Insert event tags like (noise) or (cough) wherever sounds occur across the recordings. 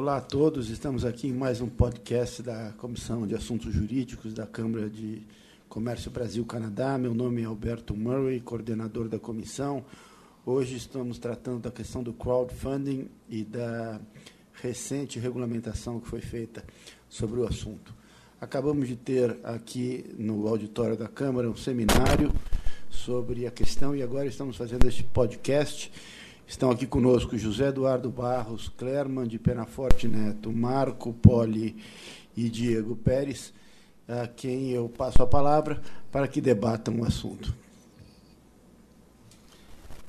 Olá a todos, estamos aqui em mais um podcast da Comissão de Assuntos Jurídicos da Câmara de Comércio Brasil-Canadá. Meu nome é Alberto Murray, coordenador da comissão. Hoje estamos tratando da questão do crowdfunding e da recente regulamentação que foi feita sobre o assunto. Acabamos de ter aqui no auditório da Câmara um seminário sobre a questão e agora estamos fazendo este podcast. Estão aqui conosco José Eduardo Barros, Clerman de Penaforte Neto, Marco Poli e Diego Pérez, a quem eu passo a palavra para que debatam o assunto.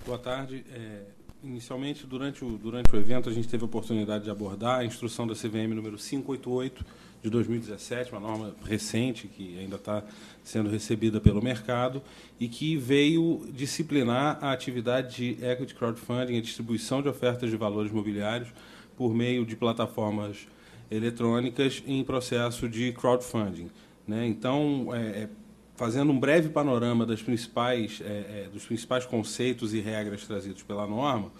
Boa tarde. É, inicialmente, durante o, durante o evento, a gente teve a oportunidade de abordar a instrução da CVM número 588 de 2017, uma norma recente que ainda está sendo recebida pelo mercado e que veio disciplinar a atividade de equity crowdfunding, a distribuição de ofertas de valores imobiliários por meio de plataformas eletrônicas em processo de crowdfunding. Né? Então, é, é fazendo um breve panorama das principais, é, é, dos principais conceitos e regras trazidos pela norma,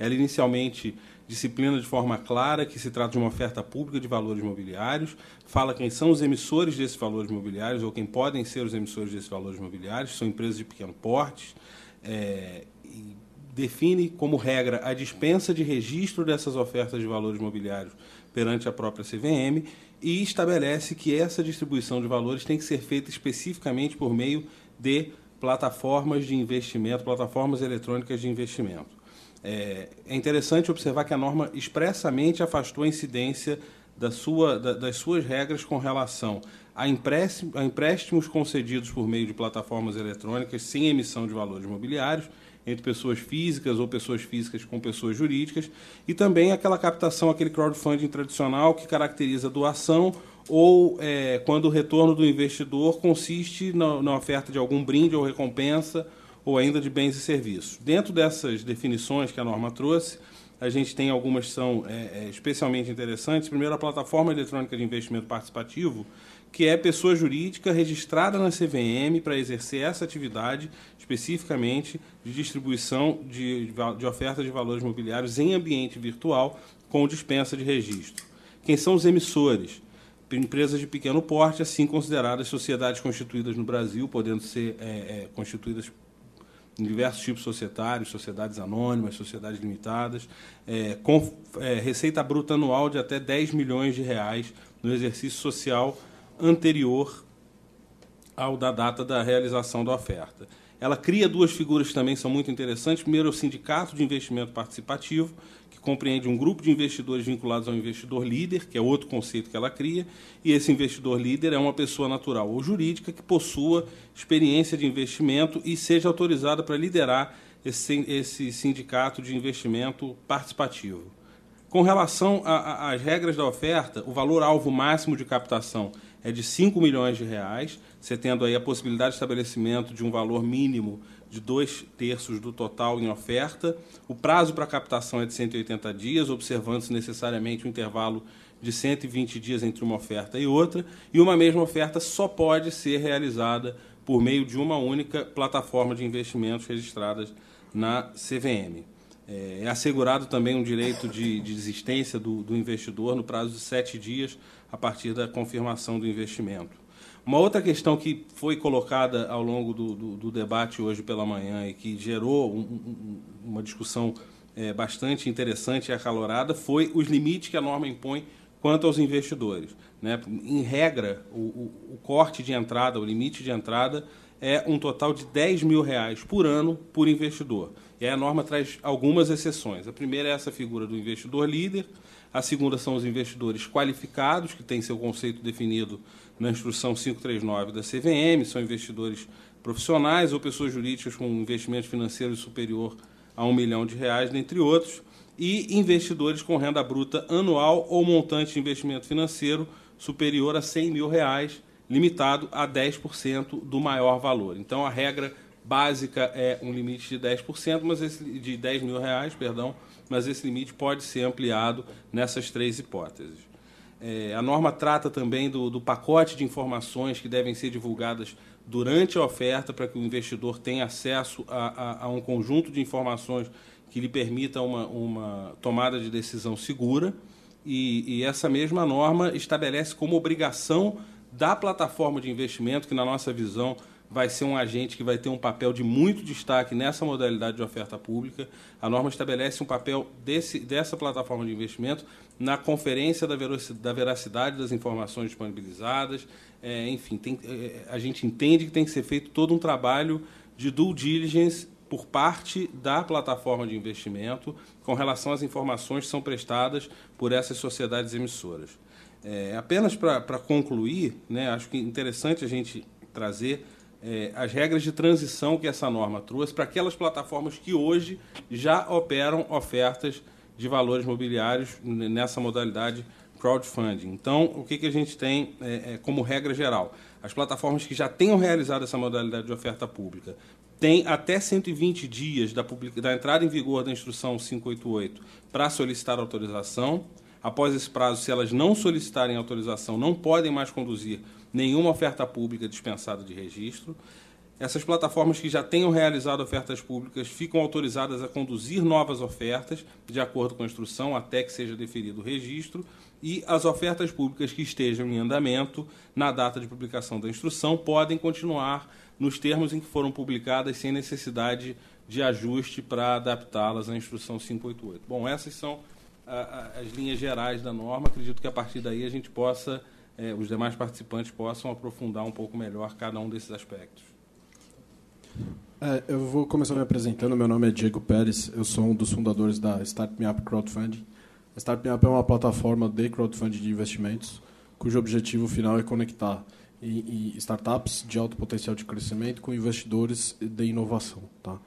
ela inicialmente disciplina de forma clara que se trata de uma oferta pública de valores imobiliários, fala quem são os emissores desses valores imobiliários ou quem podem ser os emissores desses valores imobiliários, são empresas de pequeno porte, é, define como regra a dispensa de registro dessas ofertas de valores imobiliários perante a própria CVM e estabelece que essa distribuição de valores tem que ser feita especificamente por meio de plataformas de investimento, plataformas eletrônicas de investimento. É, é interessante observar que a norma expressamente afastou a incidência da sua, da, das suas regras com relação a, a empréstimos concedidos por meio de plataformas eletrônicas sem emissão de valores imobiliários entre pessoas físicas ou pessoas físicas com pessoas jurídicas, e também aquela captação, aquele crowdfunding tradicional que caracteriza doação ou é, quando o retorno do investidor consiste na, na oferta de algum brinde ou recompensa ou ainda de bens e serviços. Dentro dessas definições que a norma trouxe, a gente tem algumas que são é, é especialmente interessantes. Primeiro, a plataforma eletrônica de investimento participativo, que é pessoa jurídica registrada na CVM para exercer essa atividade especificamente de distribuição de, de oferta de valores imobiliários em ambiente virtual com dispensa de registro. Quem são os emissores? Empresas de pequeno porte, assim consideradas sociedades constituídas no Brasil, podendo ser é, é, constituídas em diversos tipos societários, sociedades anônimas, sociedades limitadas, é, com é, receita bruta anual de até 10 milhões de reais no exercício social anterior ao da data da realização da oferta. Ela cria duas figuras que também são muito interessantes. Primeiro, é o Sindicato de Investimento Participativo, que compreende um grupo de investidores vinculados ao investidor líder, que é outro conceito que ela cria, e esse investidor líder é uma pessoa natural ou jurídica que possua experiência de investimento e seja autorizada para liderar esse, esse sindicato de investimento participativo. Com relação às regras da oferta, o valor alvo máximo de captação é de 5 milhões de reais, você tendo aí a possibilidade de estabelecimento de um valor mínimo de dois terços do total em oferta. O prazo para captação é de 180 dias, observando-se necessariamente um intervalo de 120 dias entre uma oferta e outra, e uma mesma oferta só pode ser realizada por meio de uma única plataforma de investimentos registradas na CVM. É, é assegurado também um direito de, de desistência do, do investidor no prazo de sete dias a partir da confirmação do investimento. Uma outra questão que foi colocada ao longo do, do, do debate hoje pela manhã e que gerou um, um, uma discussão é, bastante interessante e acalorada foi os limites que a norma impõe quanto aos investidores. Né? Em regra, o, o, o, corte de entrada, o limite de entrada, é um total de 10 mil reais por ano por investidor. E a norma traz algumas exceções. A primeira é essa figura do investidor líder, a segunda são os investidores qualificados, que têm seu conceito definido na instrução 539 da CVM, são investidores profissionais ou pessoas jurídicas com investimento financeiro superior a um milhão de reais, dentre outros, e investidores com renda bruta anual ou montante de investimento financeiro superior a 100 mil reais, limitado a 10% do maior valor. Então, a regra básica é um limite de 10%, mas esse, de 10 mil reais, perdão, mas esse limite pode ser ampliado nessas três hipóteses. É, a norma trata também do, do pacote de informações que devem ser divulgadas durante a oferta para que o investidor tenha acesso a, a, a um conjunto de informações que lhe permita uma, uma tomada de decisão segura. e, e essa mesma norma estabelece como obrigação da plataforma de investimento, que na nossa visão vai ser um agente que vai ter um papel de muito destaque nessa modalidade de oferta pública. A norma estabelece um papel desse, dessa plataforma de investimento na conferência da veracidade das informações disponibilizadas. É, enfim, tem, é, a gente entende que tem que ser feito todo um trabalho de due diligence por parte da plataforma de investimento com relação às informações que são prestadas por essas sociedades emissoras. É, apenas para concluir, né, acho que é interessante a gente trazer é, as regras de transição que essa norma trouxe para aquelas plataformas que hoje já operam ofertas de valores mobiliários nessa modalidade crowdfunding. Então, o que, que a gente tem é, é, como regra geral? As plataformas que já tenham realizado essa modalidade de oferta pública têm até 120 dias da, publica, da entrada em vigor da instrução 588 para solicitar autorização. Após esse prazo, se elas não solicitarem autorização, não podem mais conduzir nenhuma oferta pública dispensada de registro. Essas plataformas que já tenham realizado ofertas públicas ficam autorizadas a conduzir novas ofertas, de acordo com a instrução, até que seja deferido o registro, e as ofertas públicas que estejam em andamento na data de publicação da instrução podem continuar nos termos em que foram publicadas, sem necessidade de ajuste para adaptá-las à instrução 588. Bom, essas são as linhas gerais da norma. Acredito que a partir daí a gente possa é, os demais participantes possam aprofundar um pouco melhor cada um desses aspectos. É, eu vou começar me apresentando. Meu nome é Diego Pérez, eu sou um dos fundadores da Start Me Up Crowdfunding. A Start Me Up é uma plataforma de crowdfunding de investimentos, cujo objetivo final é conectar startups de alto potencial de crescimento com investidores de inovação. Tá?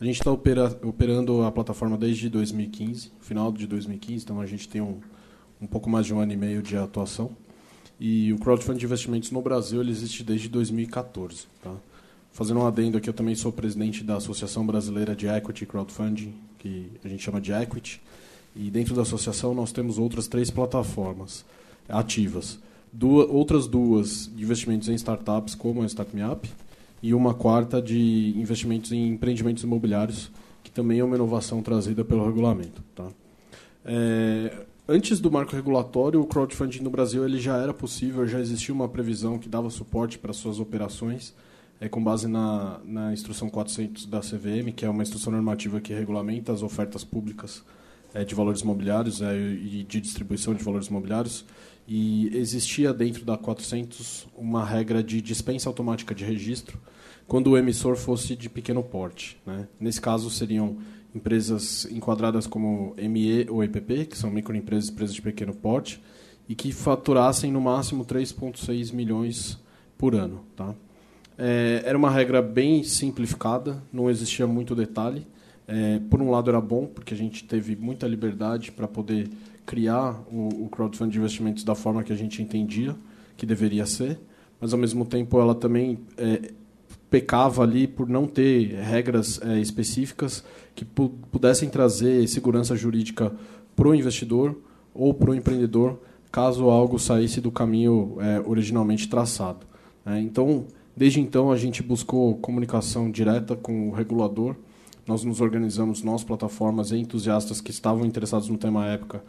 A gente está opera, operando a plataforma desde 2015, final de 2015, então a gente tem um, um pouco mais de um ano e meio de atuação. E o crowdfunding de investimentos no Brasil ele existe desde 2014. Tá? Fazendo um adendo aqui, eu também sou presidente da Associação Brasileira de Equity Crowdfunding, que a gente chama de Equity. E dentro da associação nós temos outras três plataformas ativas. Duas, outras duas de investimentos em startups, como a StartMeUp, e uma quarta de investimentos em empreendimentos imobiliários, que também é uma inovação trazida pelo regulamento. Tá? É, Antes do marco regulatório, o crowdfunding no Brasil ele já era possível, já existia uma previsão que dava suporte para suas operações, é, com base na, na instrução 400 da CVM, que é uma instrução normativa que regulamenta as ofertas públicas é, de valores imobiliários é, e de distribuição de valores imobiliários. E existia dentro da 400 uma regra de dispensa automática de registro quando o emissor fosse de pequeno porte. Né? Nesse caso, seriam empresas enquadradas como ME ou EPP, que são microempresas, empresas de pequeno porte, e que faturassem no máximo 3,6 milhões por ano. Tá? É, era uma regra bem simplificada, não existia muito detalhe. É, por um lado era bom, porque a gente teve muita liberdade para poder criar o, o crowdfunding de investimentos da forma que a gente entendia que deveria ser, mas ao mesmo tempo ela também é, pecava ali por não ter regras é, específicas que pu pudessem trazer segurança jurídica para o investidor ou para o empreendedor, caso algo saísse do caminho é, originalmente traçado. É, então, desde então, a gente buscou comunicação direta com o regulador. Nós nos organizamos, nós, plataformas e entusiastas que estavam interessados no tema à época,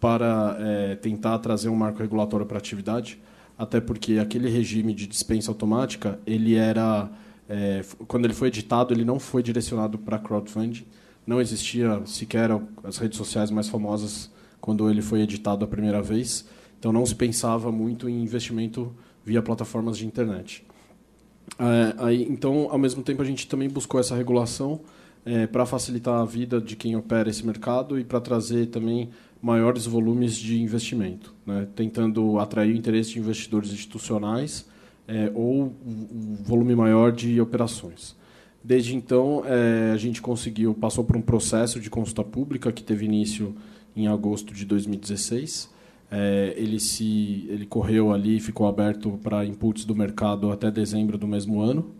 para é, tentar trazer um marco regulatório para a atividade, até porque aquele regime de dispensa automática ele era é, quando ele foi editado, ele não foi direcionado para crowdfunding. Não existia sequer as redes sociais mais famosas quando ele foi editado a primeira vez. Então não se pensava muito em investimento via plataformas de internet. É, aí, então, ao mesmo tempo, a gente também buscou essa regulação é, para facilitar a vida de quem opera esse mercado e para trazer também maiores volumes de investimento, né? tentando atrair o interesse de investidores institucionais é, ou um volume maior de operações. Desde então, é, a gente conseguiu, passou por um processo de consulta pública que teve início em agosto de 2016. É, ele se ele correu ali, ficou aberto para inputs do mercado até dezembro do mesmo ano.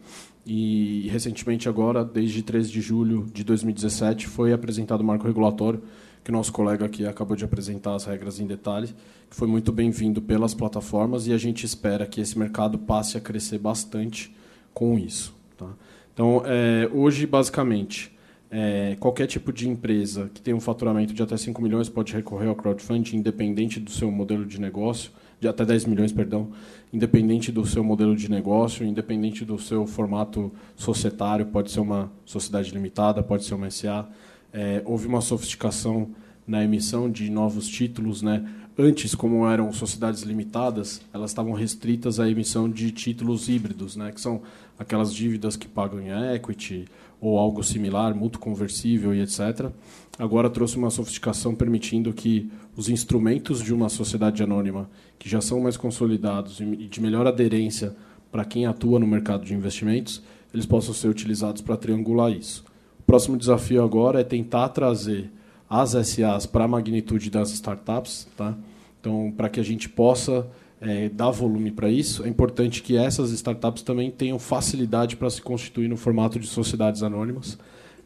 E recentemente agora, desde 13 de julho de 2017, foi apresentado o marco regulatório que nosso colega aqui acabou de apresentar as regras em detalhe, que foi muito bem-vindo pelas plataformas e a gente espera que esse mercado passe a crescer bastante com isso. Tá? Então, é, hoje, basicamente, é, qualquer tipo de empresa que tem um faturamento de até 5 milhões pode recorrer ao crowdfunding, independente do seu modelo de negócio, de até 10 milhões, perdão, independente do seu modelo de negócio, independente do seu formato societário, pode ser uma sociedade limitada, pode ser uma SA. É, houve uma sofisticação na emissão de novos títulos, né? Antes, como eram sociedades limitadas, elas estavam restritas à emissão de títulos híbridos, né? Que são aquelas dívidas que pagam em equity, ou algo similar, mútuo conversível e etc. Agora trouxe uma sofisticação permitindo que os instrumentos de uma sociedade anônima, que já são mais consolidados e de melhor aderência para quem atua no mercado de investimentos, eles possam ser utilizados para triangular isso. O próximo desafio agora é tentar trazer as SAs para a magnitude das startups, tá? Então, para que a gente possa é, dar volume para isso, é importante que essas startups também tenham facilidade para se constituir no formato de sociedades anônimas.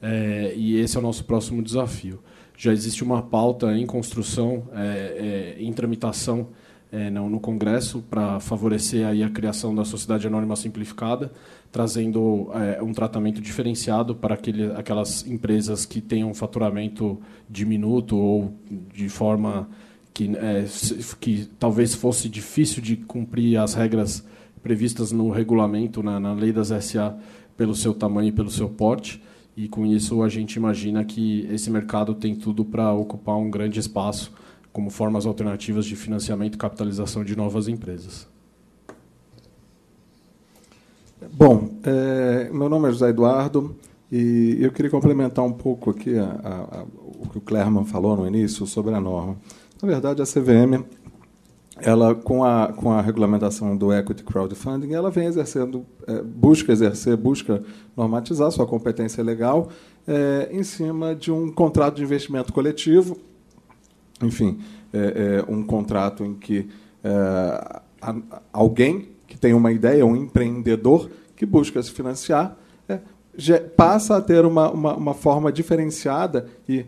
É, e esse é o nosso próximo desafio. Já existe uma pauta em construção, é, é em tramitação é, no, no, Congresso para favorecer aí a criação da sociedade anônima simplificada, trazendo é, um tratamento diferenciado para aquele, aquelas empresas que um faturamento diminuto ou de forma que, é, que talvez fosse difícil de cumprir as regras previstas no regulamento, na, na lei das SA, pelo seu tamanho e pelo seu porte. E com isso a gente imagina que esse mercado tem tudo para ocupar um grande espaço como formas alternativas de financiamento e capitalização de novas empresas. Bom, é, meu nome é José Eduardo e eu queria complementar um pouco aqui a, a, a, o que o Clerman falou no início sobre a norma. Na verdade, a CVM, ela com a com a regulamentação do equity crowdfunding, ela vem exercendo, é, busca exercer, busca normatizar sua competência legal é, em cima de um contrato de investimento coletivo, enfim, é, é um contrato em que é, alguém que tem uma ideia, um empreendedor que busca se financiar, é, passa a ter uma, uma, uma forma diferenciada e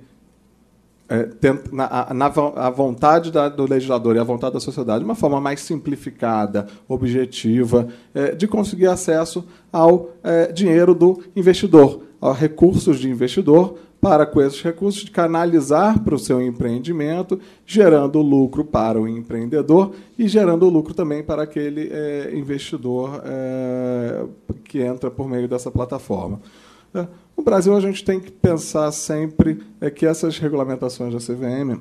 é, na, na, a vontade da, do legislador e a vontade da sociedade, uma forma mais simplificada, objetiva, é, de conseguir acesso ao dinheiro do investidor, a recursos de investidor, para com esses recursos canalizar para o seu empreendimento, gerando lucro para o empreendedor e gerando lucro também para aquele é, investidor é, que entra por meio dessa plataforma. É, no Brasil, a gente tem que pensar sempre é que essas regulamentações da CVM,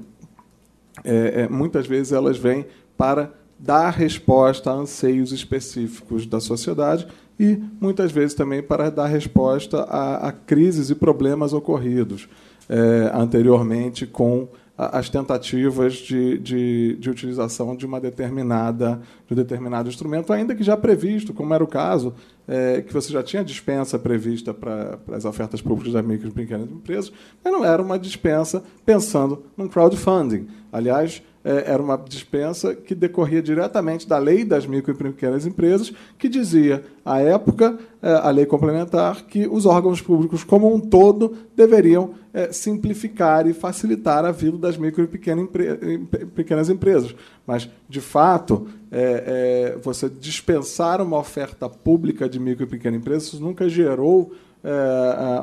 é, é, muitas vezes, elas vêm para dar resposta a anseios específicos da sociedade e, muitas vezes, também para dar resposta a, a crises e problemas ocorridos é, anteriormente com as tentativas de, de, de, utilização de uma determinada de um determinado instrumento, ainda que já previsto, como era o caso é, que você já tinha dispensa prevista para, para as ofertas públicas das micro e pequenas empresas, mas não era uma dispensa pensando num crowdfunding. Aliás, é, era uma dispensa que decorria diretamente da lei das micro e pequenas empresas, que dizia, à época, é, a lei complementar, que os órgãos públicos como um todo deveriam é, simplificar e facilitar a vida das micro e pequenas empresas. Mas, de fato, você dispensar uma oferta pública de micro e pequena empresa, isso nunca gerou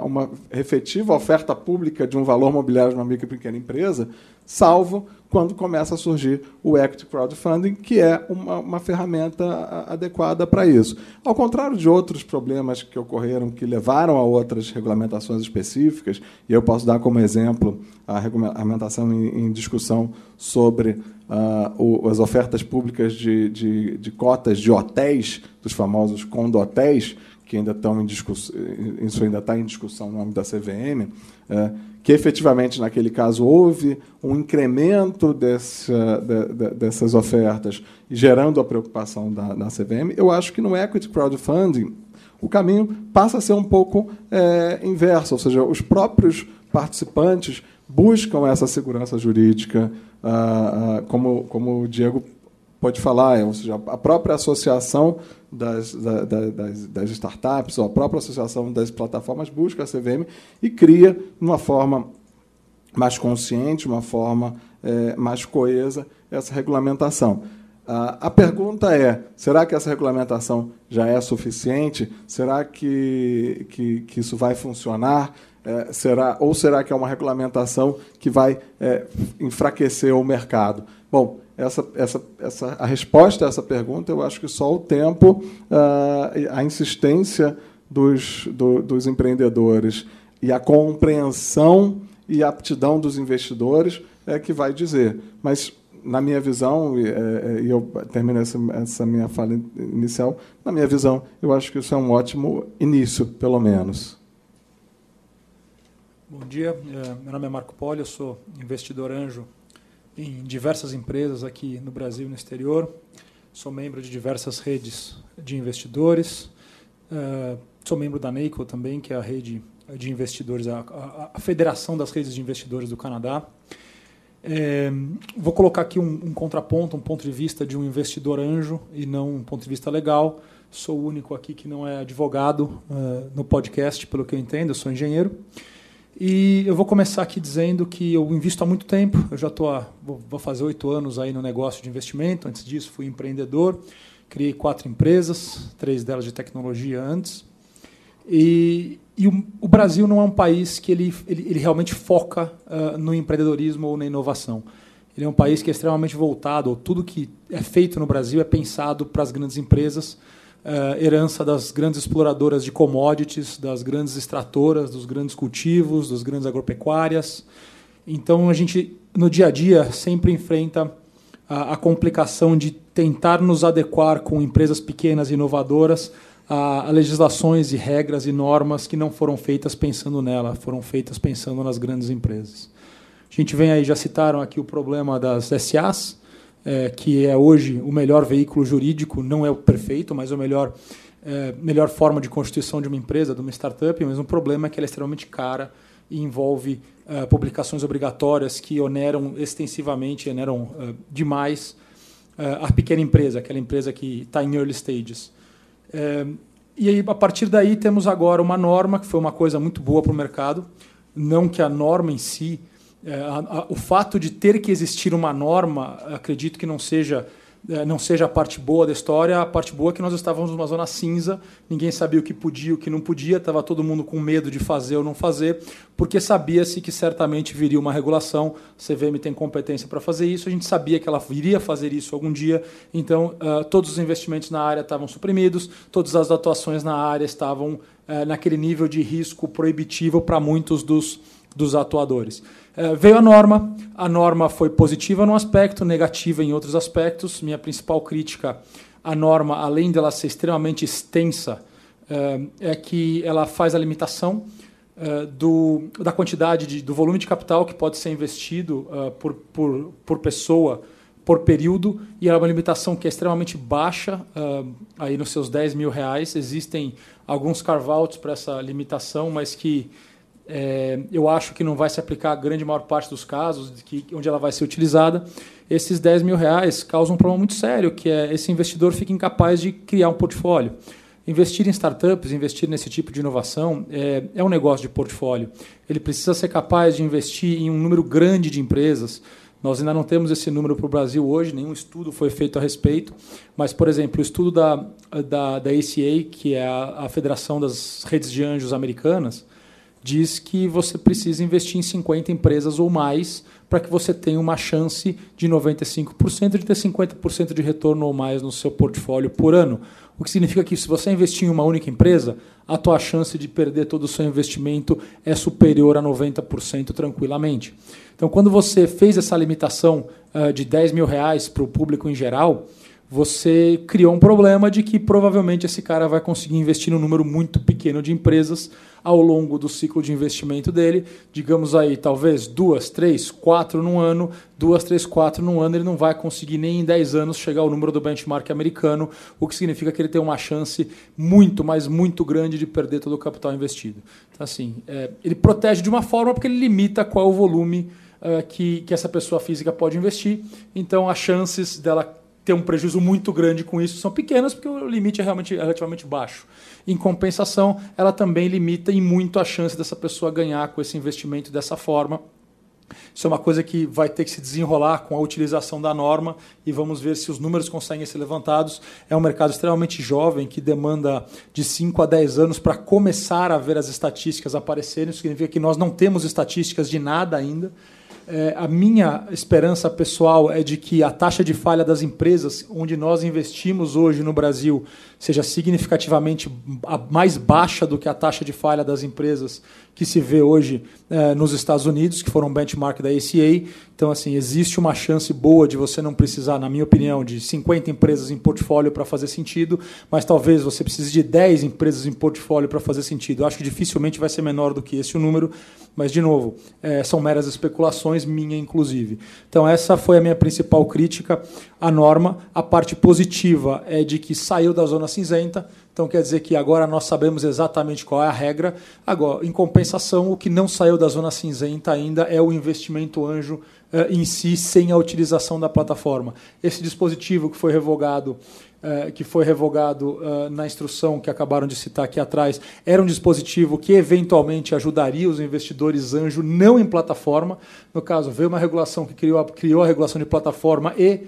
uma efetiva oferta pública de um valor mobiliário de uma micro e pequena empresa, salvo quando começa a surgir o equity crowdfunding, que é uma, uma ferramenta adequada para isso. Ao contrário de outros problemas que ocorreram que levaram a outras regulamentações específicas, e eu posso dar como exemplo a regulamentação em, em discussão sobre uh, o, as ofertas públicas de, de, de, cotas de hotéis, dos famosos condotéis, que ainda estão em discussão, isso ainda está em discussão no âmbito da CVM, é, que efetivamente, naquele caso, houve um incremento dessa, de, de, dessas ofertas, gerando a preocupação da, da CVM, eu acho que no equity crowdfunding o caminho passa a ser um pouco é, inverso, ou seja, os próprios participantes buscam essa segurança jurídica, ah, ah, como, como o Diego pode falar, ou seja, a própria associação das, das, das, startups, ou a própria associação das plataformas busca a CVM e cria, uma forma mais consciente, uma forma é, mais coesa, essa regulamentação. a pergunta é: será que essa regulamentação já é suficiente? Será que, que, que isso vai funcionar? é, será, ou será que é uma regulamentação que vai é, enfraquecer o mercado? Bom, essa, essa, essa, a resposta a essa pergunta, eu acho que só o tempo, ah, a insistência dos, do, dos empreendedores e a compreensão e aptidão dos investidores é que vai dizer. Mas, na minha visão, e, é, e eu termino essa, essa minha fala inicial, na minha visão, eu acho que isso é um ótimo início, pelo menos. Bom dia, é, meu nome é Marco Poli, eu sou investidor anjo em diversas empresas aqui no Brasil e no exterior. Sou membro de diversas redes de investidores. Uh, sou membro da NACO também, que é a rede de investidores, a Federação das Redes de Investidores do Canadá. É, vou colocar aqui um, um, contraponto, um ponto de vista de um investidor anjo e não um ponto de vista legal. Sou o único aqui que não é advogado uh, no podcast, pelo que eu entendo, eu sou engenheiro. E eu vou começar aqui dizendo que eu invisto há muito tempo. Eu já estou vou fazer oito anos aí no negócio de investimento. Antes disso, fui empreendedor. Criei quatro empresas, três delas de tecnologia antes. E, e o, o, Brasil não é um país que ele, ele, ele realmente foca uh, no empreendedorismo ou na inovação. Ele é um país que é extremamente voltado, tudo que é feito no Brasil é pensado para as grandes empresas herança das grandes exploradoras de commodities, das grandes extratoras, dos grandes cultivos, das grandes agropecuárias. Então a gente no dia a dia sempre enfrenta a, a complicação de tentar nos adequar com empresas pequenas e inovadoras a, a, legislações e regras e normas que não foram feitas pensando nela, foram feitas pensando nas grandes empresas. A gente vem aí, já citaram aqui o problema das SAs, é, que é hoje o melhor veículo jurídico, não é o perfeito, mas a melhor, é, melhor forma de constituição de uma empresa, de uma startup, mas o problema é que ela é extremamente cara e envolve é, publicações obrigatórias que oneram extensivamente, oneram é, demais é, a pequena empresa, aquela empresa que está em early stages. E aí, a partir daí, temos agora uma norma, que foi uma coisa muito boa para o mercado, não que a norma em si é, a, a, o fato de ter que existir uma norma, acredito que não seja é, não seja a parte boa da história, a parte boa é que nós estávamos numa zona cinza, ninguém sabia o que podia, o que não podia, estava todo mundo com medo de fazer ou não fazer, porque sabia-se que certamente viria uma regulação, a CVM tem competência para fazer isso, a gente sabia que ela iria fazer isso algum dia, então uh, todos os investimentos na área estavam suprimidos, todas as atuações na área estavam naquele nível de risco proibitivo para muitos dos, dos atuadores. É, veio a norma, a norma foi positiva num aspecto, negativa em outros aspectos. Minha principal crítica à norma, além dela ser extremamente extensa, é, é que ela faz a limitação é, do, da quantidade, de, do volume de capital que pode ser investido por, por, por pessoa por período, e é uma limitação que é extremamente baixa, aí nos seus 10 mil reais. Existem alguns carve-outs para essa limitação, mas que é, eu acho que não vai se aplicar a grande maior parte dos casos que, onde ela vai ser utilizada. Esses 10 mil reais causam um problema muito sério, que é esse investidor fica incapaz de criar um portfólio. Investir em startups, investir nesse tipo de inovação é, é um negócio de portfólio. Ele precisa ser capaz de investir em um número grande de empresas. Nós ainda não temos esse número para o Brasil hoje, nenhum estudo foi feito a respeito. Mas, por exemplo, o estudo da, da, da ACA, que é a, a Federação das Redes de Anjos Americanas, diz que você precisa investir em 50 empresas ou mais para que você tenha uma chance de 95% de ter 50% de retorno ou mais no seu portfólio por ano. O que significa que se você investir em uma única empresa, a tua chance de perder todo o seu investimento é superior a 90% tranquilamente. Então, quando você fez essa limitação uh, de 10 mil reais para o público em geral, você criou um problema de que provavelmente esse cara vai conseguir investir num número muito pequeno de empresas ao longo do ciclo de investimento dele. Digamos aí, talvez duas, três, quatro no ano, duas, três, quatro no ano, ele não vai conseguir nem em 10 anos chegar ao número do benchmark americano, o que significa que ele tem uma chance muito, mas muito grande de perder todo o capital investido. Então, assim, é, ele protege de uma forma porque ele limita qual é o volume uh, que, que essa pessoa física pode investir. Então, as chances dela ter um prejuízo muito grande com isso são pequenas, porque o limite é realmente relativamente baixo. Em compensação, ela também limita em muito a chance dessa pessoa ganhar com esse investimento dessa forma. Isso é uma coisa que vai ter que se desenrolar com a utilização da norma e vamos ver se os números conseguem ser levantados. É um mercado extremamente jovem que demanda de 5 a 10 anos para começar a ver as estatísticas aparecerem. Isso significa que nós não temos estatísticas de nada ainda. É, a minha esperança pessoal é de que a taxa de falha das empresas onde nós investimos hoje no Brasil seja significativamente mais baixa do que a taxa de falha das empresas que se vê hoje é, nos Estados Unidos, que foram benchmark da ACA. Então, assim, existe uma chance boa de você não precisar, na minha opinião, de 50 empresas em portfólio para fazer sentido, mas talvez você precise de 10 empresas em portfólio para fazer sentido. Eu acho que dificilmente vai ser menor do que esse o número, mas, de novo, é, são meras especulações, minha inclusive. Então, essa foi a minha principal crítica à norma. A parte positiva é de que saiu da zona cinzenta, então quer dizer que agora nós sabemos exatamente qual é a regra. Agora, em compensação, o que não saiu da zona cinzenta ainda é o investimento anjo eh, em si, sem a utilização da plataforma. Esse dispositivo que foi revogado eh, que foi revogado uh, na instrução que acabaram de citar aqui atrás, era um dispositivo que eventualmente ajudaria os investidores anjo não em plataforma. No caso, veio uma regulação que criou, criou a regulação de plataforma e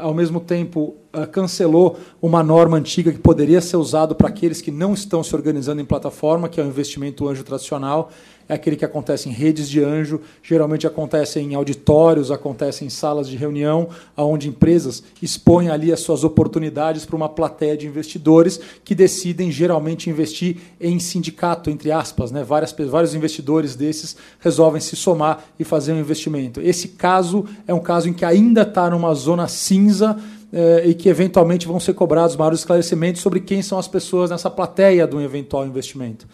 ao mesmo tempo uh, cancelou uma norma antiga que poderia ser usado para aqueles que não estão se organizando em plataforma, que é o investimento anjo tradicional é aquele que acontece em redes de anjo, geralmente acontece em auditórios, acontece em salas de reunião, onde empresas expõem ali as suas oportunidades para uma plateia de investidores que decidem geralmente investir em sindicato, entre aspas. Né? Várias, vários investidores desses resolvem se somar e fazer um investimento. Esse caso é um caso em que ainda está numa zona cinza. Eh, e que eventualmente vão ser cobrados maiores esclarecimentos sobre quem são as pessoas nessa plateia do eventual investimento.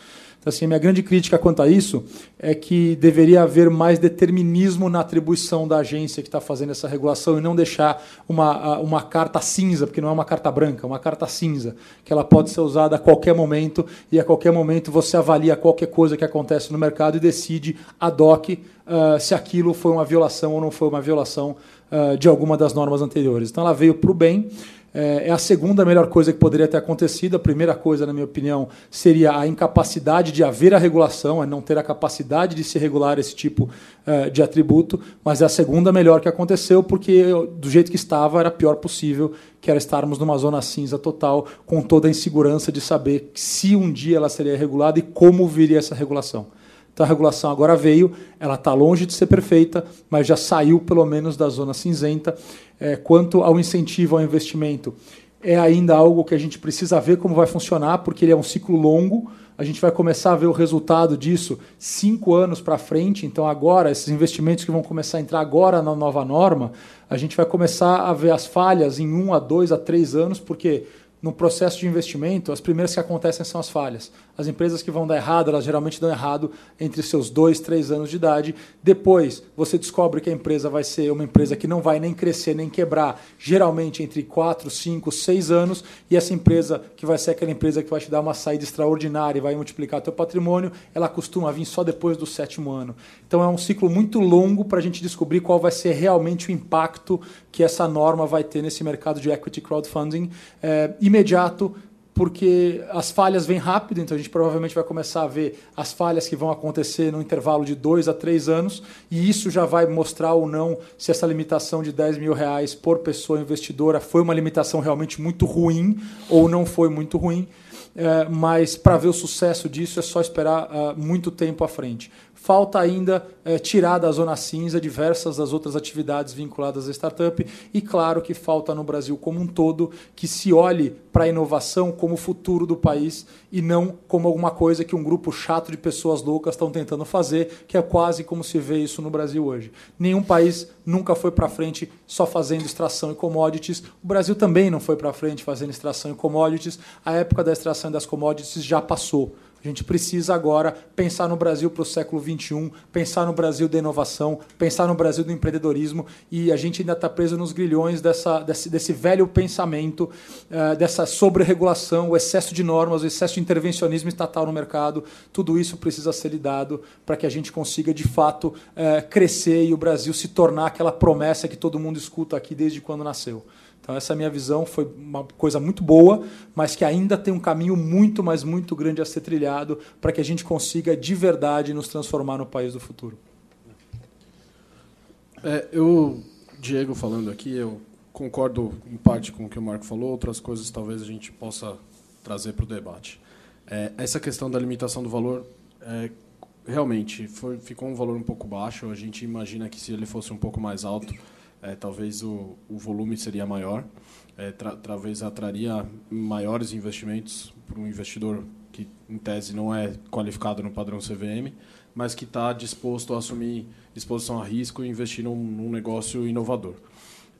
Então, assim, minha grande crítica quanto a isso é que deveria haver mais determinismo na atribuição da agência que está fazendo essa regulação e não deixar uma, uma carta cinza, porque não é uma carta branca, é uma carta cinza, que ela pode ser usada a qualquer momento e a qualquer momento você avalia qualquer coisa que acontece no mercado e decide ad hoc uh, se aquilo foi uma violação ou não foi uma violação uh, de alguma das normas anteriores. Então ela veio para o bem. É, é a segunda melhor coisa que poderia ter acontecido. A primeira coisa, na minha opinião, seria a incapacidade de haver a regulação, é não ter a capacidade de se regular esse tipo é, de atributo. Mas é a segunda melhor que aconteceu, porque do jeito que estava era pior possível, que era estarmos numa zona cinza total, com toda a insegurança de saber se um dia ela seria regulada e como viria essa regulação. Então a regulação agora veio, ela está longe de ser perfeita, mas já saiu pelo menos da zona cinzenta. É, quanto ao incentivo ao investimento, é ainda algo que a gente precisa ver como vai funcionar, porque ele é um ciclo longo. A gente vai começar a ver o resultado disso cinco anos para frente. Então, agora, esses investimentos que vão começar a entrar agora na nova norma, a gente vai começar a ver as falhas em um a dois a três anos, porque no processo de investimento, as primeiras que acontecem são as falhas. As empresas que vão dar errado, elas geralmente dão errado entre seus dois, três anos de idade. Depois, você descobre que a empresa vai ser uma empresa que não vai nem crescer nem quebrar, geralmente entre quatro, cinco, seis anos. E essa empresa, que vai ser aquela empresa que vai te dar uma saída extraordinária e vai multiplicar teu patrimônio, ela costuma vir só depois do sétimo ano. Então, é um ciclo muito longo para a gente descobrir qual vai ser realmente o impacto que essa norma vai ter nesse mercado de equity crowdfunding. É, imediato, porque as falhas vêm rápido, então a gente provavelmente vai começar a ver as falhas que vão acontecer no intervalo de dois a três anos, e isso já vai mostrar ou não se essa limitação de 10 mil reais por pessoa investidora foi uma limitação realmente muito ruim ou não foi muito ruim. É, mas para ver o sucesso disso é só esperar uh, muito tempo à frente. Falta ainda é, tirar da zona cinza diversas das outras atividades vinculadas à startup e, claro, que falta no Brasil como um todo que se olhe para a inovação como o futuro do país e não como alguma coisa que um grupo chato de pessoas loucas estão tentando fazer, que é quase como se vê isso no Brasil hoje. Nenhum país nunca foi para frente só fazendo extração e commodities. O Brasil também não foi para frente fazendo extração e commodities. A época da extração das commodities já passou. A gente precisa agora pensar no Brasil para o século XXI, pensar no Brasil da inovação, pensar no Brasil do empreendedorismo e a gente ainda está preso nos grilhões dessa, desse, desse velho pensamento, uh, dessa sobre-regulação, o excesso de normas, o excesso de intervencionismo estatal no mercado. Tudo isso precisa ser lidado para que a gente consiga, de fato, uh, crescer e o Brasil se tornar aquela promessa que todo mundo escuta aqui desde quando nasceu. Então, essa minha visão foi uma coisa muito boa, mas que ainda tem um caminho muito, mas muito grande a ser trilhado para que a gente consiga de verdade nos transformar no país do futuro. É, eu, Diego falando aqui, eu concordo em parte com o que o Marco falou, outras coisas talvez a gente possa trazer para o debate. É, essa questão da limitação do valor, é, realmente, foi, ficou um valor um pouco baixo. A gente imagina que se ele fosse um pouco mais alto, é, talvez o, o volume seria maior, é, tra, talvez atraria maiores investimentos para um investidor que, em tese, não é qualificado no padrão CVM, mas que está disposto a assumir exposição a risco e investir num, num negócio inovador.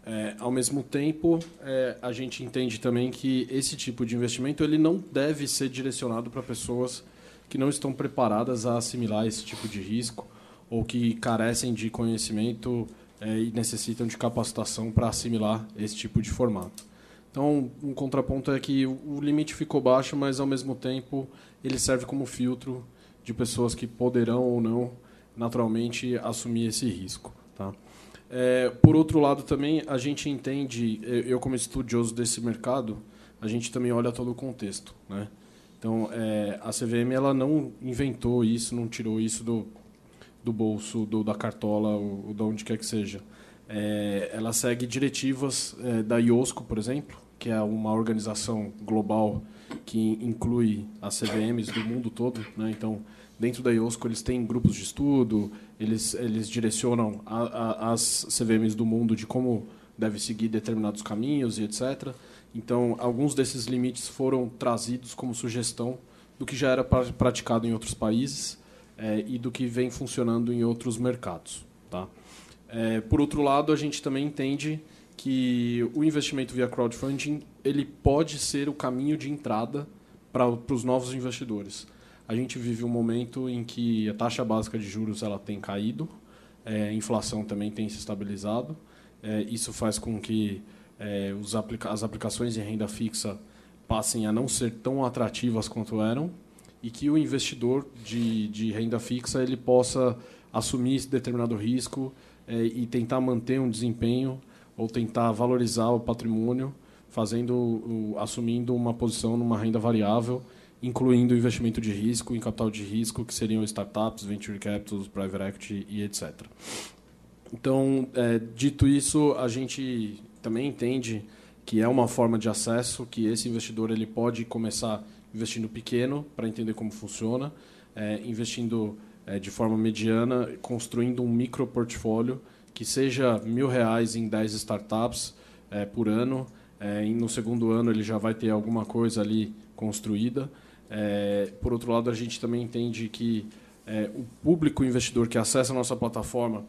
É, ao mesmo tempo, é, a gente entende também que esse tipo de investimento ele não deve ser direcionado para pessoas que não estão preparadas a assimilar esse tipo de risco ou que carecem de conhecimento é, e necessitam de capacitação para assimilar esse tipo de formato. Então, um contraponto é que o limite ficou baixo, mas ao mesmo tempo ele serve como filtro de pessoas que poderão ou não naturalmente assumir esse risco. Tá? É, por outro lado, também a gente entende, eu como estudioso desse mercado, a gente também olha todo o contexto, né? Então, é, a CVM ela não inventou isso, não tirou isso do, do bolso, do, da cartola, ou, ou de onde quer que seja. É, ela segue diretivas é, da IOSCO, por exemplo, que é uma organização global que inclui as CVMs do mundo todo. Né? Então, dentro da IOSCO, eles têm grupos de estudo, eles, eles direcionam a, a, as CVMs do mundo de como deve seguir determinados caminhos e etc. Então, alguns desses limites foram trazidos como sugestão do que já era praticado em outros países é, e do que vem funcionando em outros mercados. Tá? É, por outro lado, a gente também entende que o investimento via crowdfunding ele pode ser o caminho de entrada para os novos investidores. A gente vive um momento em que a taxa básica de juros ela tem caído, é, a inflação também tem se estabilizado. É, isso faz com que é, aplica as aplicações de renda fixa passem a não ser tão atrativas quanto eram e que o investidor de, de renda fixa ele possa assumir determinado risco é, e tentar manter um desempenho ou tentar valorizar o patrimônio fazendo assumindo uma posição numa renda variável incluindo investimento de risco em capital de risco que seriam startups, venture capitals, private equity e etc. Então, é, dito isso, a gente também entende que é uma forma de acesso, que esse investidor ele pode começar investindo pequeno para entender como funciona, é, investindo é, de forma mediana, construindo um micro portfólio que seja mil reais em 10 startups é, por ano. É, e no segundo ano ele já vai ter alguma coisa ali construída. É, por outro lado, a gente também entende que é, o público investidor que acessa a nossa plataforma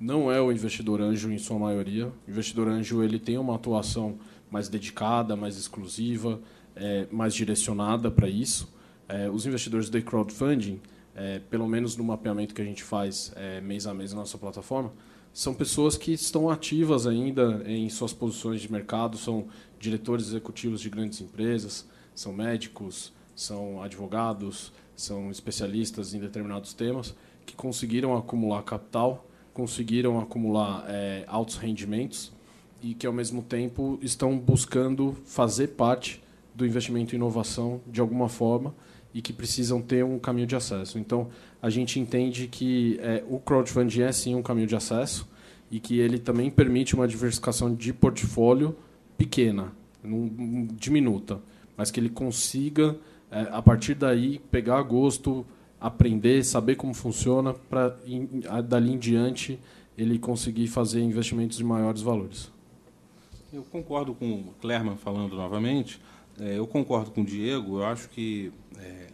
não é o investidor anjo em sua maioria. O investidor anjo ele tem uma atuação mais dedicada, mais exclusiva, é, mais direcionada para isso. É, os investidores de crowdfunding, é, pelo menos no mapeamento que a gente faz é, mês a mês na nossa plataforma, são pessoas que estão ativas ainda em suas posições de mercado, são diretores executivos de grandes empresas, são médicos, são advogados, são especialistas em determinados temas que conseguiram acumular capital conseguiram acumular é, altos rendimentos e que, ao mesmo tempo, estão buscando fazer parte do investimento em inovação de alguma forma e que precisam ter um caminho de acesso. Então, a gente entende que é, o crowdfunding é sim um caminho de acesso e que ele também permite uma diversificação de portfólio pequena, num, diminuta, mas que ele consiga, é, a partir daí, pegar gosto aprender, saber como funciona, para dali em diante ele conseguir fazer investimentos de maiores valores. Eu concordo com o Clerman falando novamente. É, eu concordo com o Diego. Eu acho que, é,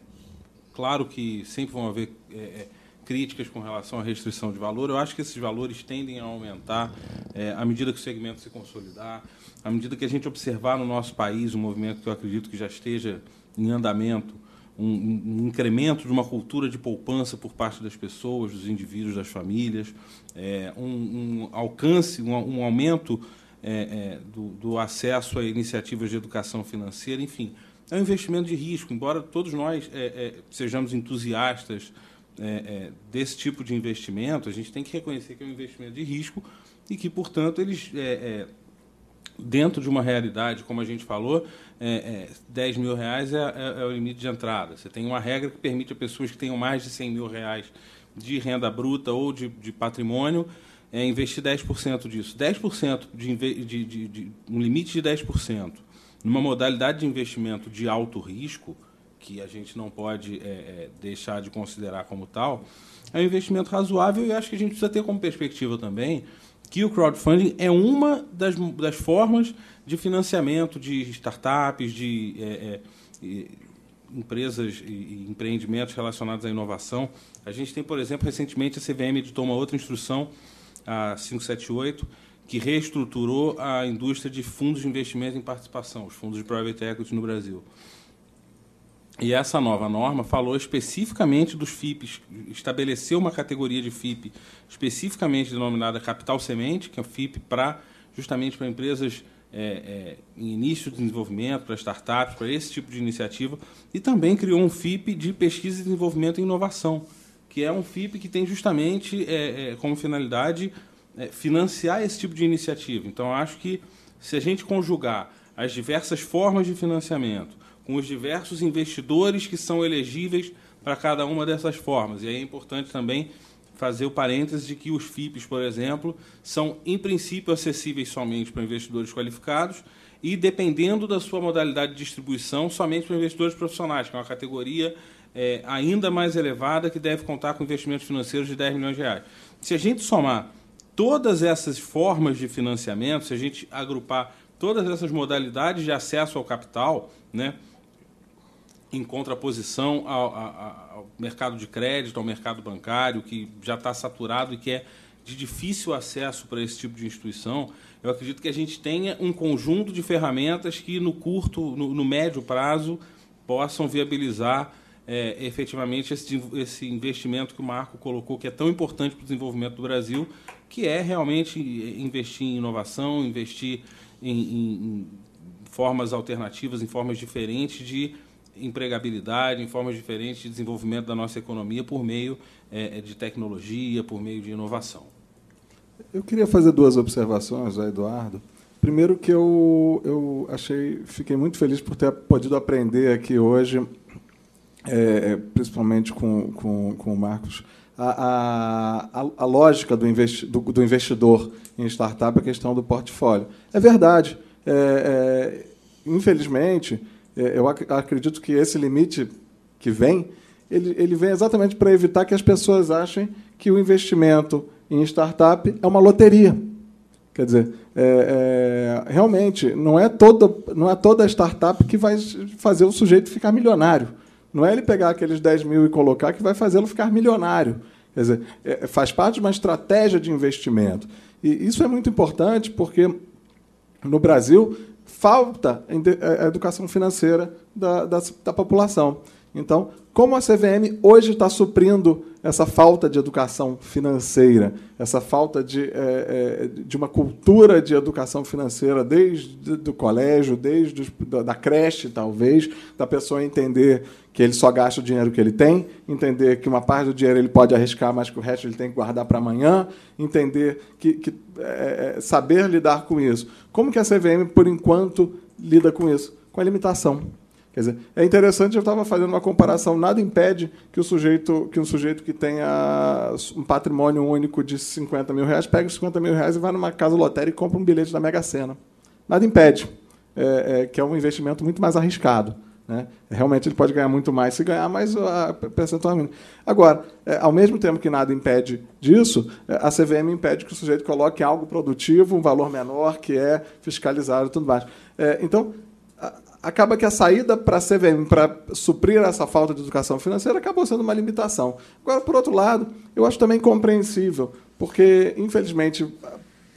claro que sempre vão haver é, é críticas com relação à restrição de valor. Eu acho que esses valores tendem a aumentar é, à medida que o segmento se consolidar, à medida que a gente observar no nosso país um movimento que eu acredito que já esteja em andamento, um, um, incremento de uma cultura de poupança por parte das pessoas, dos indivíduos, das famílias, é, um, um, alcance, um, aumento é, é, do, do, acesso a iniciativas de educação financeira, enfim. É um investimento de risco, embora todos nós é, é, sejamos entusiastas é, desse tipo de investimento, a gente tem que reconhecer que é um investimento de risco e que, portanto, eles dentro de uma realidade, como a gente falou, é, é, 10 mil reais é, é, é, o limite de entrada. Você tem uma regra que permite a pessoas que tenham mais de 100 mil reais de renda bruta ou de, de patrimônio é investir 10% disso. 10% de, de, de, de um limite de 10% numa modalidade de investimento de alto risco, que a gente não pode é, é, deixar de considerar como tal, é um investimento razoável e acho que a gente precisa ter como perspectiva também que o crowdfunding é uma das, das formas de financiamento de startups, de é, é, empresas e empreendimentos relacionados à inovação. A gente tem, por exemplo, recentemente a CVM editou uma outra instrução, a 578, que reestruturou a indústria de fundos de investimento em participação, os fundos de private equity no Brasil. E essa nova norma falou especificamente dos FIPs, estabeleceu uma categoria de FIP especificamente denominada capital semente, que é o FIP para justamente para empresas é, é, em início de desenvolvimento, para startups, para esse tipo de iniciativa, e também criou um FIP de pesquisa e desenvolvimento e inovação, que é um FIP que tem justamente é, é como finalidade é, financiar esse tipo de iniciativa. Então, acho que se a gente conjugar as diversas formas de financiamento com os diversos investidores que são elegíveis para cada uma dessas formas, e aí é importante também fazer o parênteses de que os FIPs, por exemplo, são, em princípio, acessíveis somente para investidores qualificados e, dependendo da sua modalidade de distribuição, somente para investidores profissionais, que é uma categoria é, ainda mais elevada que deve contar com investimentos financeiros de 10 milhões de reais. Se a gente somar todas essas formas de financiamento, se a gente agrupar todas essas modalidades de acesso ao capital, né, em contraposição ao, ao, mercado de crédito, ao mercado bancário, que já está saturado e que é de difícil acesso para esse tipo de instituição, eu acredito que a gente tenha um conjunto de ferramentas que no curto, no, no médio prazo, possam viabilizar é, efetivamente esse, esse investimento que o Marco colocou, que é tão importante para o desenvolvimento do Brasil, que é realmente investir em inovação, investir em, em, em formas alternativas, em formas diferentes de empregabilidade, em formas diferentes de desenvolvimento da nossa economia por meio é, é, de tecnologia, por meio de inovação. Eu queria fazer duas observações, Eduardo. Primeiro que eu, eu achei, fiquei muito feliz por ter podido aprender aqui hoje, é, principalmente com, com, com o Marcos, a, a, a lógica do, investi, do, do, investidor em startup, a questão do portfólio. É verdade. É, é, infelizmente, é, eu acredito que esse limite que vem, ele, ele vem exatamente para evitar que as pessoas achem que o investimento em startup é uma loteria. Quer dizer, é, é, realmente, não é, toda, não é toda startup que vai fazer o sujeito ficar milionário. Não é ele pegar aqueles 10 mil e colocar que vai fazê-lo ficar milionário. Quer dizer, é, faz parte de uma estratégia de investimento. E isso é muito importante porque no Brasil falta a educação financeira da, da, da população. Então, como a CVM hoje está suprindo essa falta de educação financeira, essa falta de, é, é, de uma cultura de educação financeira desde o colégio, desde da creche, talvez, da pessoa entender que ele só gasta o dinheiro que ele tem, entender que uma parte do dinheiro ele pode arriscar, mas que o resto ele tem que guardar para amanhã, entender que, que é, é, saber lidar com isso. Como que a CVM, por enquanto, lida com isso? Com a limitação. Quer dizer, é interessante, eu estava fazendo uma comparação, nada impede que o sujeito que um sujeito que tenha um patrimônio único de 50 mil reais pegue os 50 mil reais e vá numa casa lotérica e compre um bilhete da Mega Sena. Nada impede, é, é, que é um investimento muito mais arriscado. Né? Realmente ele pode ganhar muito mais se ganhar, mas a percentual é mínima. Agora, é, ao mesmo tempo que nada impede disso, é, a CVM impede que o sujeito coloque algo produtivo, um valor menor, que é fiscalizado e tudo mais. É, então, a, acaba que a saída para a CVM para suprir essa falta de educação financeira acabou sendo uma limitação. Agora, por outro lado, eu acho também compreensível, porque, infelizmente,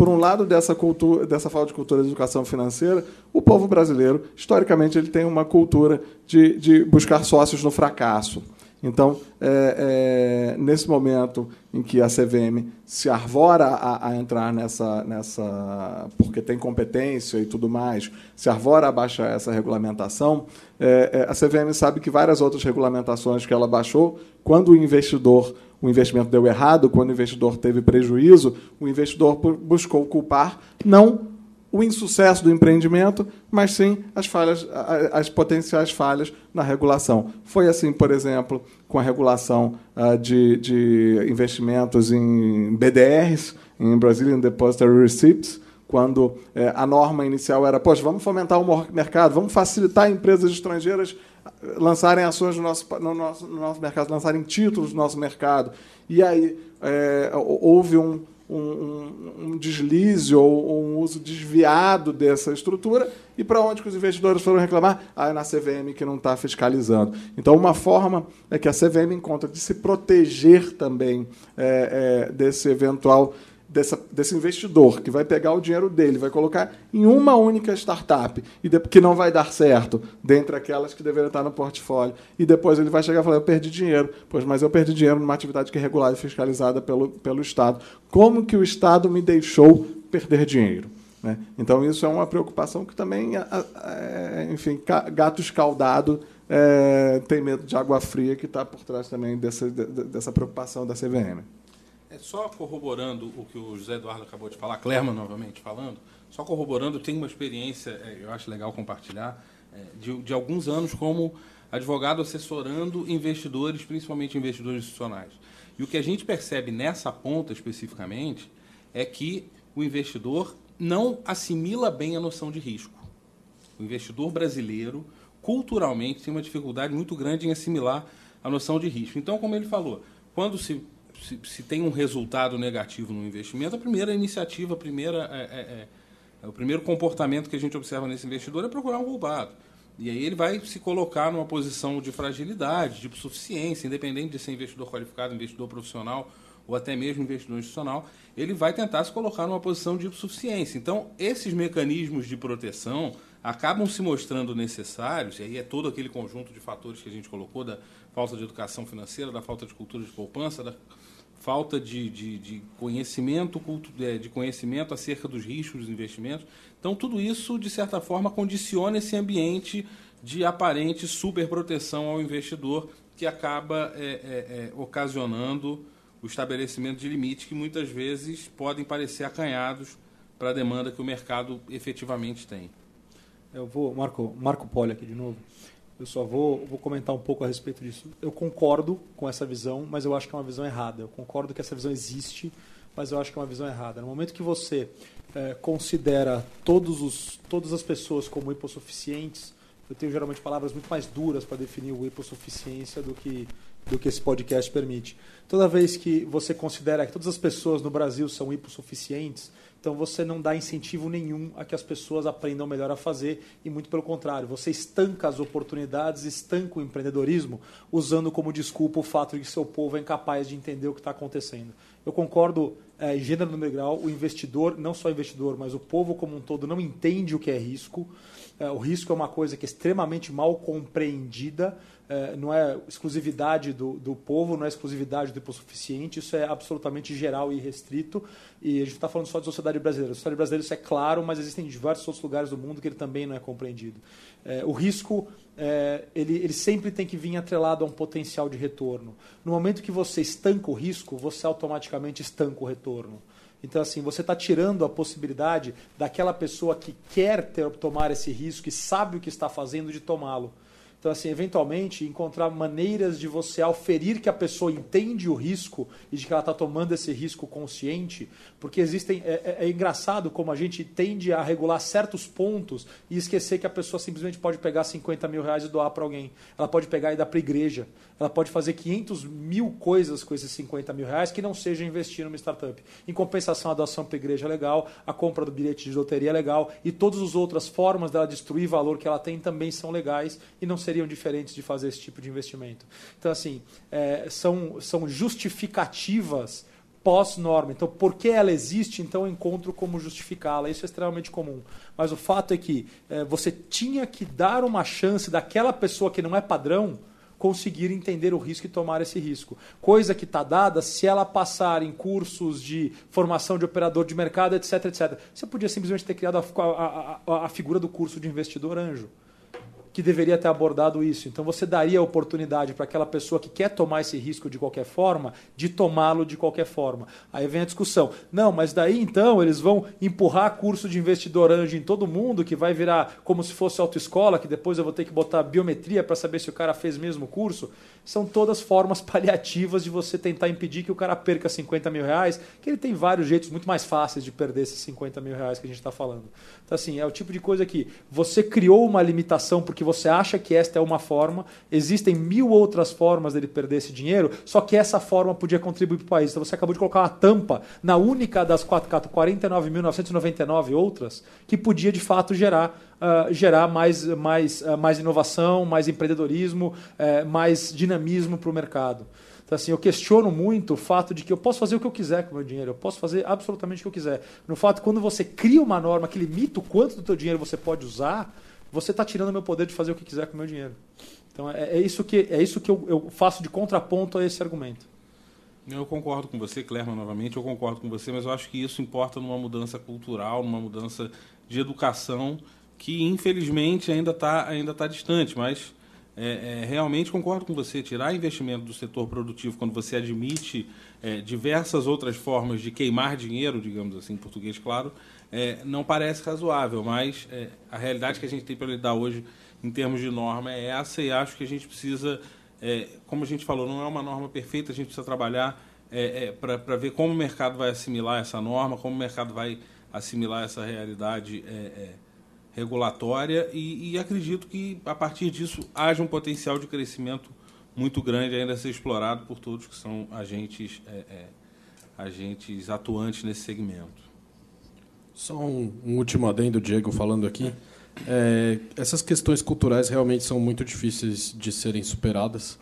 por um lado dessa cultura, dessa falta de cultura de educação financeira, o povo brasileiro, historicamente, ele tem uma cultura de, de buscar sócios no fracasso. Então, é, é, nesse momento em que a CVM se arvora a, a, entrar nessa, nessa, porque tem competência e tudo mais, se arvora a baixar essa regulamentação, é, é a CVM sabe que várias outras regulamentações que ela baixou, quando o investidor o investimento deu errado, quando o investidor teve prejuízo, o investidor buscou culpar não o insucesso do empreendimento, mas sim as falhas, as potenciais falhas na regulação. Foi assim, por exemplo, com a regulação uh, de, de investimentos em BDRs, em Brazilian Depository Receipts, quando eh, a norma inicial era, poxa, vamos fomentar o mercado, vamos facilitar empresas estrangeiras lançarem ações no nosso, no nosso, no nosso mercado, lançarem títulos no nosso mercado. E aí é, houve um, um, um, deslize ou um uso desviado dessa estrutura. E para onde que os investidores foram reclamar? Ah, é na CVM que não está fiscalizando. Então, uma forma é que a CVM encontra de se proteger também é, é, desse eventual dessa, desse investidor que vai pegar o dinheiro dele, vai colocar em uma única startup e de, que não vai dar certo, dentre aquelas que deveriam estar no portfólio. E depois ele vai chegar e falar: Eu perdi dinheiro. Pois, mas eu perdi dinheiro numa atividade que é regulada e fiscalizada pelo, pelo Estado. Como que o Estado me deixou perder dinheiro? Né? Então, isso é uma preocupação que também, é, enfim, gato escaldado é, tem medo de água fria, que está por trás também dessa, dessa preocupação da CVM. É só corroborando o que o José Eduardo acabou de falar, Clerma novamente falando, só corroborando, tenho uma experiência, é, eu acho legal compartilhar, é, de, de alguns anos como advogado assessorando investidores, principalmente investidores institucionais. E o que a gente percebe nessa ponta especificamente é que o investidor não assimila bem a noção de risco. O investidor brasileiro, culturalmente, tem uma dificuldade muito grande em assimilar a noção de risco. Então, como ele falou, quando se se, se, tem um resultado negativo no investimento, a primeira iniciativa, a primeira, é, é, é, é, o primeiro comportamento que a gente observa nesse investidor é procurar um roubado. E aí ele vai se colocar numa posição de fragilidade, de suficiência, independente de ser investidor qualificado, investidor profissional ou até mesmo investidor institucional, ele vai tentar se colocar numa posição de suficiência. Então, esses mecanismos de proteção acabam se mostrando necessários, e aí é todo aquele conjunto de fatores que a gente colocou, da falta de educação financeira, da falta de cultura de poupança, da falta de, de, de, conhecimento, é, de conhecimento acerca dos riscos dos investimentos. Então, tudo isso, de certa forma, condiciona esse ambiente de aparente superproteção ao investidor, que acaba é, é, é, ocasionando o estabelecimento de limites que muitas vezes podem parecer acanhados para a demanda que o mercado efetivamente tem. Eu vou, Marco, Marco Poli aqui de novo. Eu só vou, vou comentar um pouco a respeito disso. Eu concordo com essa visão, mas eu acho que é uma visão errada. Eu concordo que essa visão existe, mas eu acho que é uma visão errada. No momento que você é, considera todos os, todas as pessoas como hipossuficientes, eu tenho geralmente palavras muito mais duras para definir o hipossuficiência do que, do que esse podcast permite. Toda vez que você considera que todas as pessoas no Brasil são hipossuficientes, então você não dá incentivo nenhum a que as pessoas aprendam melhor a fazer e muito pelo contrário, você estanca as oportunidades, estanca o empreendedorismo, usando como desculpa o fato de que seu povo é incapaz de entender o que está acontecendo. Eu concordo é, em gênero no grau, o investidor, não só o investidor, mas o povo como um todo não entende o que é risco. É, o risco é uma coisa que é extremamente mal compreendida é, não é exclusividade do, do povo, não é exclusividade do hipossuficiente, isso é absolutamente geral e restrito. E a gente está falando só de sociedade brasileira. A sociedade brasileira isso é claro, mas existem diversos outros lugares do mundo que ele também não é compreendido. É, o risco é, ele, ele sempre tem que vir atrelado a um potencial de retorno. No momento que você estanca o risco, você automaticamente estanca o retorno. Então, assim, você está tirando a possibilidade daquela pessoa que quer ter, tomar esse risco e sabe o que está fazendo de tomá-lo. Então, assim, eventualmente, encontrar maneiras de você auferir que a pessoa entende o risco e de que ela está tomando esse risco consciente, porque existem. É, é, é, engraçado como a gente tende a regular certos pontos e esquecer que a pessoa simplesmente pode pegar 50 mil reais e doar para alguém. Ela pode pegar e dar para igreja. Ela pode fazer 500 mil coisas com esses 50 mil reais que não seja investir numa startup. Em compensação, a doação para a igreja é legal, a compra do bilhete de loteria é legal e todas as outras formas dela destruir valor que ela tem também são legais e não seriam diferentes de fazer esse tipo de investimento. Então, assim, é, são, são justificativas pós-norma. Então, por que ela existe, então eu encontro como justificá-la. Isso é extremamente comum. Mas o fato é que é, você tinha que dar uma chance daquela pessoa que não é padrão conseguir entender o risco e tomar esse risco. Coisa que está dada se ela passar em cursos de formação de operador de mercado, etc, etc. Você podia simplesmente ter criado a, a, a, a figura do curso de investidor anjo que deveria ter abordado isso. Então você daria a oportunidade para aquela pessoa que quer tomar esse risco de qualquer forma, de tomá-lo de qualquer forma. Aí vem a discussão. Não, mas daí então eles vão empurrar curso de investidor anjo em todo mundo, que vai virar como se fosse autoescola, que depois eu vou ter que botar biometria para saber se o cara fez mesmo curso. São todas formas (laughs) paliativas de você tentar impedir que o cara perca 50 mil reais, que ele tem vários jeitos muito mais fáceis de perder esses 50 mil reais que a gente está falando. Então, assim, é o tipo de coisa que você criou uma limitação porque você acha que esta é uma forma, existem mil outras formas dele perder esse dinheiro, só que essa forma podia contribuir para o país. Então, você acabou de colocar uma tampa na única das 49.999 outras que podia, de fato, gerar Uh, gerar mais, mais, uh, mais inovação, mais empreendedorismo, uh, mais dinamismo para o mercado. Então, assim, eu questiono muito o fato de que eu posso fazer o que eu quiser com o meu dinheiro, eu posso fazer absolutamente o que eu quiser. No fato, quando você cria uma norma que limita o quanto do teu dinheiro você pode usar, você está tirando o meu poder de fazer o que quiser com o meu dinheiro. Então, é, é isso que, é isso que eu, eu faço de contraponto a esse argumento. Eu concordo com você, Clerma, novamente, eu concordo com você, mas eu acho que isso importa numa mudança cultural, numa mudança de educação que, infelizmente, ainda está ainda tá distante, mas é, é, realmente concordo com você. Tirar investimento do setor produtivo quando você admite é, diversas outras formas de queimar dinheiro, digamos assim, em português, claro, é, não parece razoável. Mas é, a realidade que a gente tem para lidar hoje, em termos de norma, é essa e acho que a gente precisa, é, como a gente falou, não é uma norma perfeita, a gente precisa trabalhar para ver como o mercado vai assimilar essa norma, como o mercado vai assimilar essa realidade regulatória e, e, acredito que a partir disso haja um potencial de crescimento muito grande ainda a ser explorado por todos que são agentes, é, é, agentes atuantes nesse segmento. Só um, um, último adendo, Diego, falando aqui. É, essas questões culturais realmente são muito difíceis de serem superadas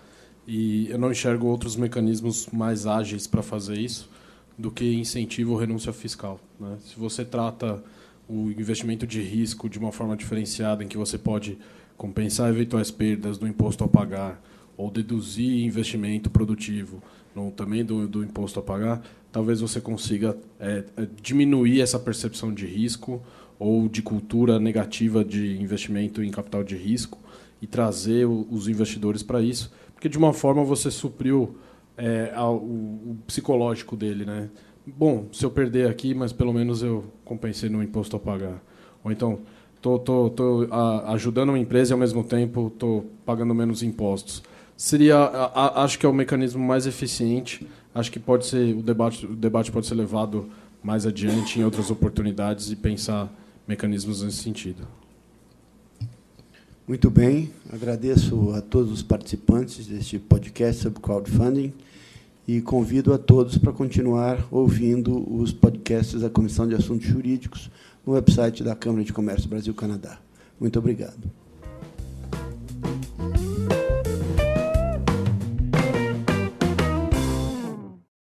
e eu não enxergo outros mecanismos mais ágeis para fazer isso do que incentivo ou renúncia fiscal. Né? Se você trata o investimento de risco de uma forma diferenciada, em que você pode compensar eventuais perdas do imposto a pagar ou deduzir investimento produtivo no, também do, do imposto a pagar, talvez você consiga é, é, diminuir essa percepção de risco ou de cultura negativa de investimento em capital de risco e trazer os investidores para isso, porque de uma forma você supriu é, o psicológico dele, né? Bom, se eu perder aqui, mas pelo menos eu compensei no imposto a pagar. Ou então, estou tô, tô, tô ajudando uma empresa e ao mesmo tempo estou pagando menos impostos. Seria, a, a, acho que é o mecanismo mais eficiente. Acho que pode ser o debate, o debate pode ser levado mais adiante em outras oportunidades e pensar mecanismos nesse sentido. Muito bem, agradeço a todos os participantes deste podcast sobre crowdfunding e convido a todos para continuar ouvindo os podcasts da Comissão de Assuntos Jurídicos no website da Câmara de Comércio Brasil-Canadá. Muito obrigado.